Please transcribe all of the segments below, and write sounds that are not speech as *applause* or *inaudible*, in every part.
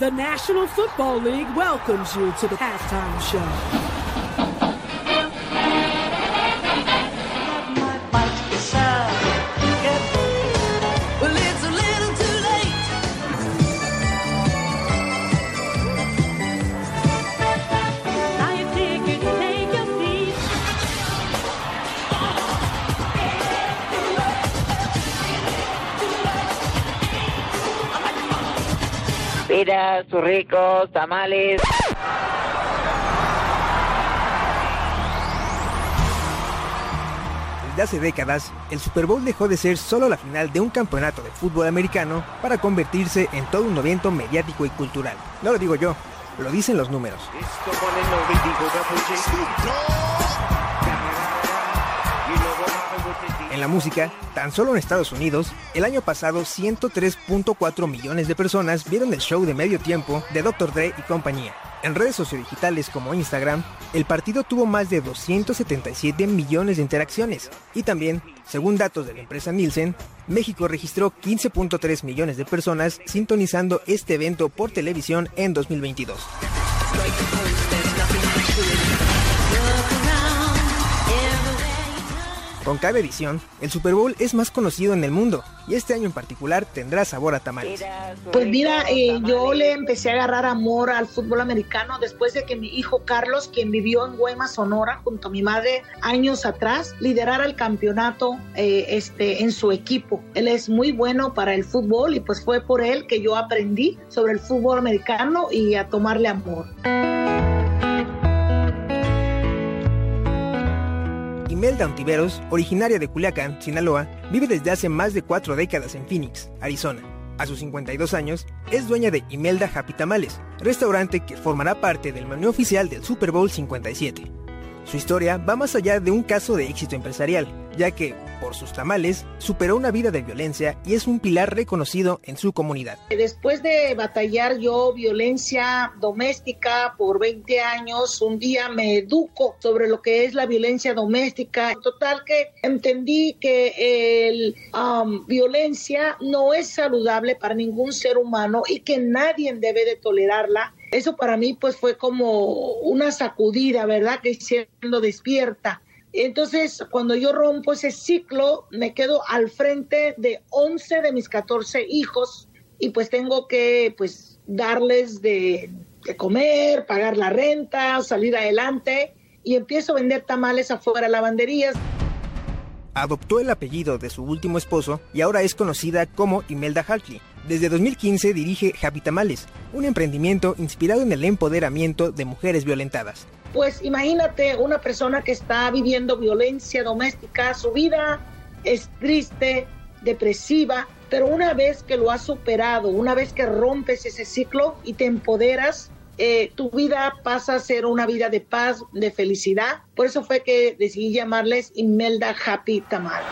The National Football League welcomes you to the halftime show. Mira, sus ricos, tamales. Desde hace décadas, el Super Bowl dejó de ser solo la final de un campeonato de fútbol americano para convertirse en todo un evento mediático y cultural. No lo digo yo, lo dicen los números. En la música, tan solo en Estados Unidos, el año pasado 103.4 millones de personas vieron el show de medio tiempo de Dr. Dre y compañía. En redes sociodigitales como Instagram, el partido tuvo más de 277 millones de interacciones. Y también, según datos de la empresa Nielsen, México registró 15.3 millones de personas sintonizando este evento por televisión en 2022. Con cada edición, el Super Bowl es más conocido en el mundo y este año en particular tendrá sabor a tamales. Pues mira, eh, yo le empecé a agarrar amor al fútbol americano después de que mi hijo Carlos, quien vivió en Guaymas, Sonora, junto a mi madre años atrás, liderara el campeonato eh, este, en su equipo. Él es muy bueno para el fútbol y pues fue por él que yo aprendí sobre el fútbol americano y a tomarle amor. Imelda Ontiveros, originaria de Culiacán, Sinaloa, vive desde hace más de cuatro décadas en Phoenix, Arizona. A sus 52 años, es dueña de Imelda Happy restaurante que formará parte del menú oficial del Super Bowl 57. Su historia va más allá de un caso de éxito empresarial, ya que, por sus tamales, superó una vida de violencia y es un pilar reconocido en su comunidad. Después de batallar yo violencia doméstica por 20 años, un día me educo sobre lo que es la violencia doméstica. Total que entendí que el violencia no es saludable para ningún ser humano y que nadie debe de tolerarla. Eso para mí pues fue como una sacudida, ¿verdad? Que siendo despierta. Entonces, cuando yo rompo ese ciclo, me quedo al frente de 11 de mis 14 hijos y pues tengo que pues darles de, comer, pagar la renta, salir adelante y empiezo a vender tamales afuera de lavanderías. Adoptó el apellido de su último esposo y ahora es conocida como Imelda Hartley. Desde 2015 dirige Happy Tamales, un emprendimiento inspirado en el empoderamiento de mujeres violentadas. Pues imagínate una persona que está viviendo violencia doméstica, su vida es triste, depresiva, pero una vez que lo has superado, una vez que rompes ese ciclo y te empoderas, eh, tu vida pasa a ser una vida de paz, de felicidad. Por eso fue que decidí llamarles Imelda Happy Tamales.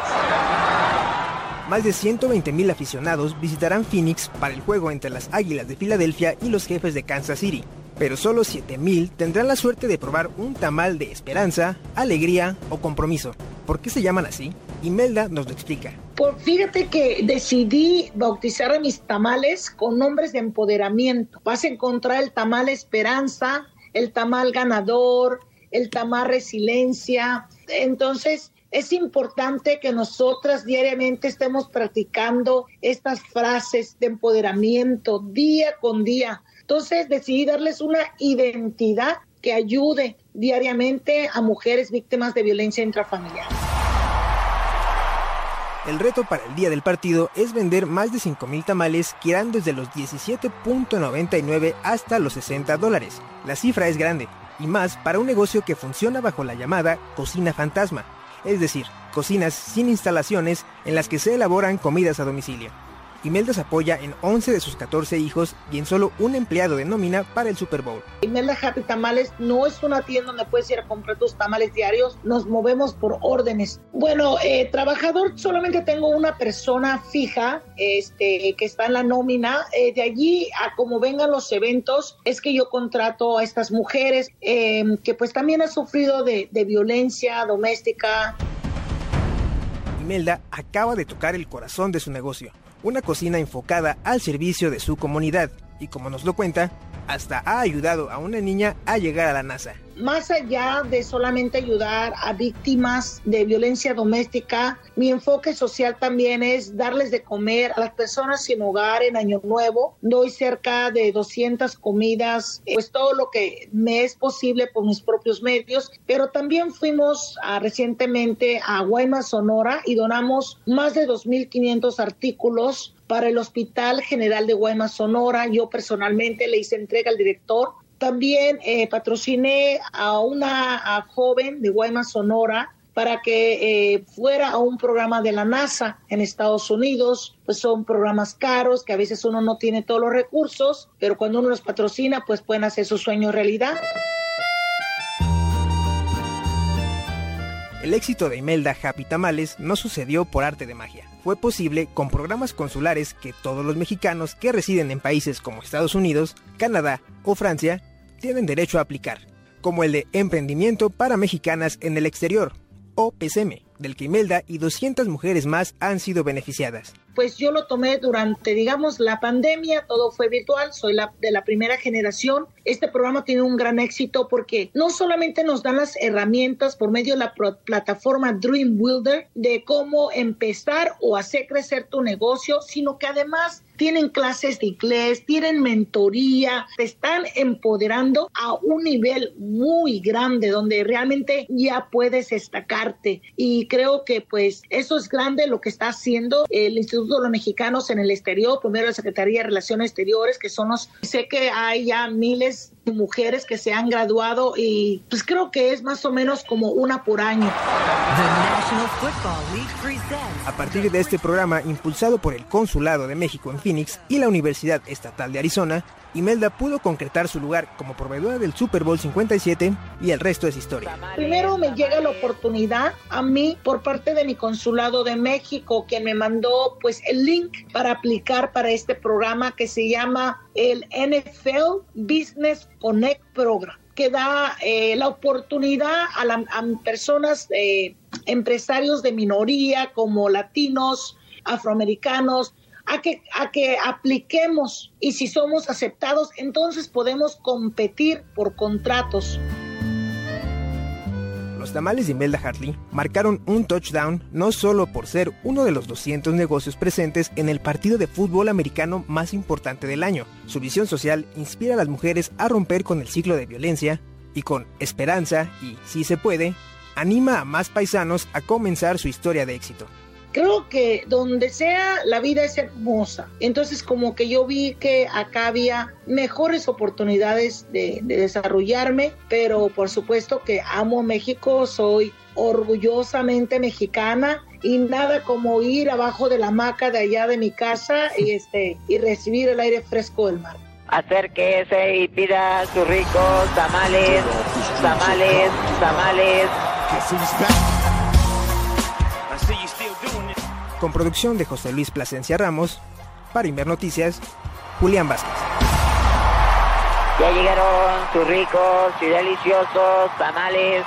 Más de 120 mil aficionados visitarán Phoenix para el juego entre las Águilas de Filadelfia y los jefes de Kansas City, pero solo 7 mil tendrán la suerte de probar un tamal de esperanza, alegría o compromiso. ¿Por qué se llaman así? Imelda nos lo explica. Por, fíjate que decidí bautizar a mis tamales con nombres de empoderamiento. Vas a encontrar el tamal esperanza, el tamal ganador, el tamal resiliencia. Entonces, es importante que nosotras diariamente estemos practicando estas frases de empoderamiento día con día. Entonces decidí darles una identidad que ayude diariamente a mujeres víctimas de violencia intrafamiliar. El reto para el día del partido es vender más de 5.000 tamales que irán desde los 17.99 hasta los 60 dólares. La cifra es grande, y más para un negocio que funciona bajo la llamada cocina fantasma, es decir, cocinas sin instalaciones en las que se elaboran comidas a domicilio. Imelda se apoya en 11 de sus 14 hijos y en solo un empleado de nómina para el Super Bowl. Imelda Happy Tamales no es una tienda donde puedes ir a comprar tus tamales diarios, nos movemos por órdenes. Bueno, eh, trabajador solamente tengo una persona fija este, que está en la nómina. Eh, de allí a como vengan los eventos es que yo contrato a estas mujeres eh, que pues también han sufrido de, de violencia doméstica. Imelda acaba de tocar el corazón de su negocio una cocina enfocada al servicio de su comunidad. y como nos lo cuenta, hasta ha ayudado a una niña a llegar a la NASA. Más allá de solamente ayudar a víctimas de violencia doméstica, mi enfoque social también es darles de comer a las personas sin hogar en Año Nuevo. Doy cerca de 200 comidas, pues todo lo que me es posible por mis propios medios, pero también fuimos ah, recientemente a Guaymas, Sonora y donamos más de 2.500 artículos para el Hospital General de Guaymas, Sonora. Yo personalmente le hice entrega al director. También eh, patrociné a una joven de Guaymas, Sonora, para que eh, fuera a un programa de la NASA en Estados Unidos. Pues son programas caros que a veces uno no tiene todos los recursos, pero cuando uno los patrocina, pues pueden hacer su sueño realidad. El éxito de Imelda Happy Tamales no sucedió por arte de magia. Fue posible con programas consulares que todos los mexicanos que residen en países como Estados Unidos, Canadá o Francia tienen derecho a aplicar, como el de Emprendimiento para Mexicanas en el Exterior, o PCM, del que Imelda y 200 mujeres más han sido beneficiadas pues yo lo tomé durante, digamos, la pandemia, todo fue virtual, soy la, de la primera generación. Este programa tiene un gran éxito porque no solamente nos dan las herramientas por medio de la plataforma Dream Builder de cómo empezar o hacer crecer tu negocio, sino que además tienen clases de inglés, tienen mentoría, te están empoderando a un nivel muy grande donde realmente ya puedes destacarte. Y creo que pues eso es grande lo que está haciendo el Instituto los Mexicanos en el exterior, primero la Secretaría de Relaciones Exteriores, que son los, sé que hay ya miles de mujeres que se han graduado y pues creo que es más o menos como una por año. A partir de este programa impulsado por el Consulado de México en Phoenix y la Universidad Estatal de Arizona, Imelda pudo concretar su lugar como proveedora del Super Bowl 57 y el resto es historia. Primero me llega la oportunidad a mí por parte de mi consulado de México, quien me mandó pues el link para aplicar para este programa que se llama el NFL Business Connect Program que da eh, la oportunidad a, personas, eh, empresarios de minoría como latinos, afroamericanos, a que, a que apliquemos y si somos aceptados, entonces podemos competir por contratos. Los tamales de Imelda Hartley marcaron un touchdown no solo por ser uno de los 200 negocios presentes en el partido de fútbol americano más importante del año. Su visión social inspira a las mujeres a romper con el ciclo de violencia y con esperanza y, si se puede, anima a más paisanos a comenzar su historia de éxito creo que donde sea la vida es hermosa. Entonces como que yo vi que acá había mejores oportunidades de, desarrollarme, pero por supuesto que amo México, soy orgullosamente mexicana y nada como ir abajo de la hamaca de allá de mi casa y *laughs* este y recibir el aire fresco del mar. Acérquese y pida sus ricos tamales, tamales, tamales con producción de José Luis Plasencia Ramos, para Inver Noticias, Julián Vázquez. Ya llegaron sus ricos y deliciosos tamales